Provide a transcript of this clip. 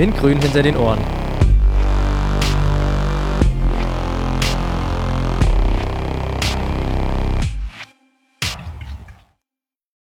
Mintgrün hinter den Ohren.